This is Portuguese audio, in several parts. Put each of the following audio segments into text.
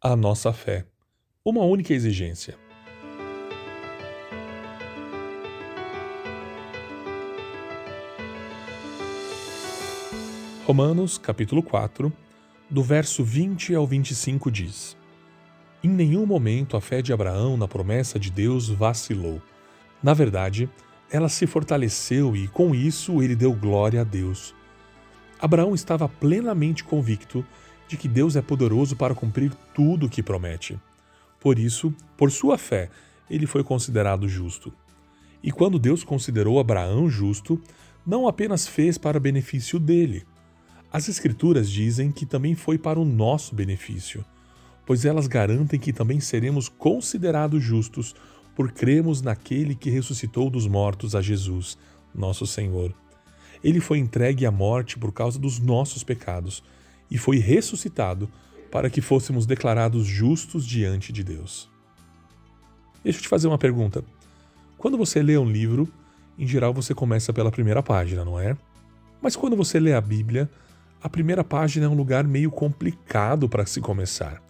a nossa fé. Uma única exigência. Romanos, capítulo 4, do verso 20 ao 25 diz: Em nenhum momento a fé de Abraão na promessa de Deus vacilou. Na verdade, ela se fortaleceu e, com isso, ele deu glória a Deus. Abraão estava plenamente convicto de que Deus é poderoso para cumprir tudo o que promete. Por isso, por sua fé, ele foi considerado justo. E quando Deus considerou Abraão justo, não apenas fez para benefício dele. As Escrituras dizem que também foi para o nosso benefício, pois elas garantem que também seremos considerados justos por cremos naquele que ressuscitou dos mortos a Jesus, nosso Senhor. Ele foi entregue à morte por causa dos nossos pecados e foi ressuscitado para que fôssemos declarados justos diante de Deus. Deixa eu te fazer uma pergunta. Quando você lê um livro, em geral você começa pela primeira página, não é? Mas quando você lê a Bíblia, a primeira página é um lugar meio complicado para se começar.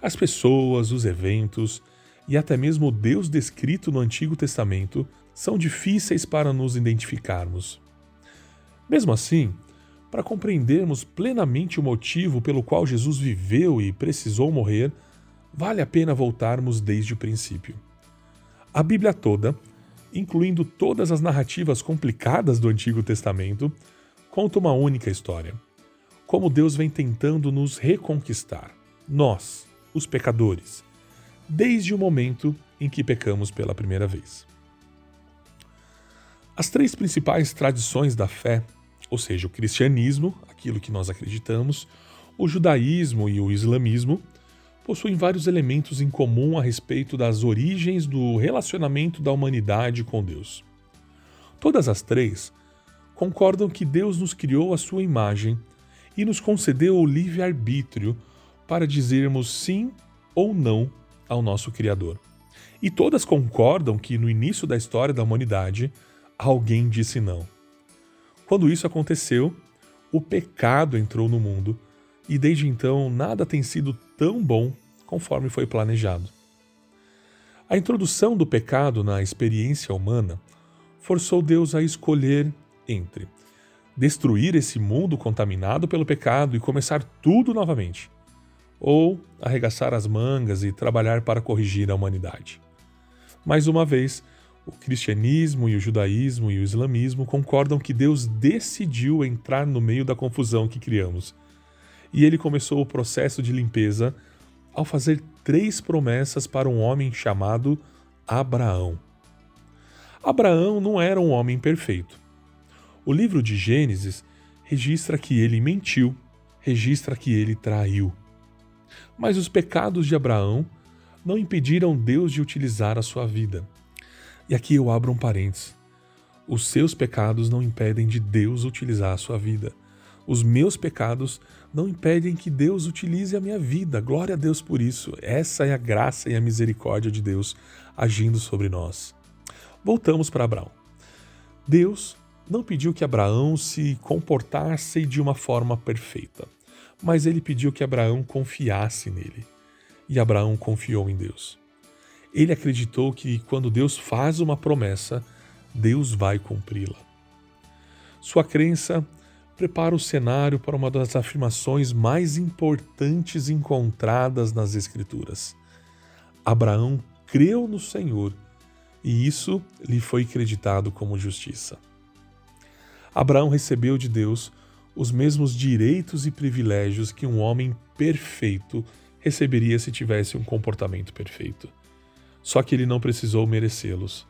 As pessoas, os eventos e até mesmo o Deus descrito no Antigo Testamento são difíceis para nos identificarmos. Mesmo assim, para compreendermos plenamente o motivo pelo qual Jesus viveu e precisou morrer, vale a pena voltarmos desde o princípio. A Bíblia toda, incluindo todas as narrativas complicadas do Antigo Testamento, conta uma única história. Como Deus vem tentando nos reconquistar, nós, os pecadores, desde o momento em que pecamos pela primeira vez. As três principais tradições da fé ou seja, o cristianismo, aquilo que nós acreditamos, o judaísmo e o islamismo possuem vários elementos em comum a respeito das origens do relacionamento da humanidade com Deus. Todas as três concordam que Deus nos criou à sua imagem e nos concedeu o livre-arbítrio para dizermos sim ou não ao nosso Criador. E todas concordam que no início da história da humanidade, alguém disse não. Quando isso aconteceu, o pecado entrou no mundo e desde então nada tem sido tão bom conforme foi planejado. A introdução do pecado na experiência humana forçou Deus a escolher entre destruir esse mundo contaminado pelo pecado e começar tudo novamente, ou arregaçar as mangas e trabalhar para corrigir a humanidade. Mais uma vez, o cristianismo e o judaísmo e o islamismo concordam que Deus decidiu entrar no meio da confusão que criamos. E ele começou o processo de limpeza ao fazer três promessas para um homem chamado Abraão. Abraão não era um homem perfeito. O livro de Gênesis registra que ele mentiu, registra que ele traiu. Mas os pecados de Abraão não impediram Deus de utilizar a sua vida. E aqui eu abro um parênteses. Os seus pecados não impedem de Deus utilizar a sua vida. Os meus pecados não impedem que Deus utilize a minha vida. Glória a Deus por isso. Essa é a graça e a misericórdia de Deus agindo sobre nós. Voltamos para Abraão. Deus não pediu que Abraão se comportasse de uma forma perfeita, mas ele pediu que Abraão confiasse nele. E Abraão confiou em Deus. Ele acreditou que quando Deus faz uma promessa, Deus vai cumpri-la. Sua crença prepara o cenário para uma das afirmações mais importantes encontradas nas Escrituras. Abraão creu no Senhor e isso lhe foi creditado como justiça. Abraão recebeu de Deus os mesmos direitos e privilégios que um homem perfeito receberia se tivesse um comportamento perfeito. Só que ele não precisou merecê-los.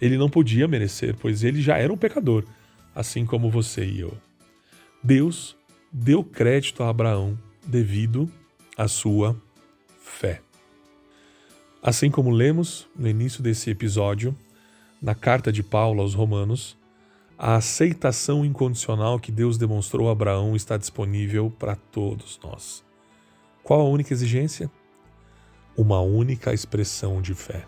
Ele não podia merecer, pois ele já era um pecador, assim como você e eu. Deus deu crédito a Abraão devido à sua fé. Assim como lemos no início desse episódio, na carta de Paulo aos Romanos, a aceitação incondicional que Deus demonstrou a Abraão está disponível para todos nós. Qual a única exigência? Uma única expressão de fé.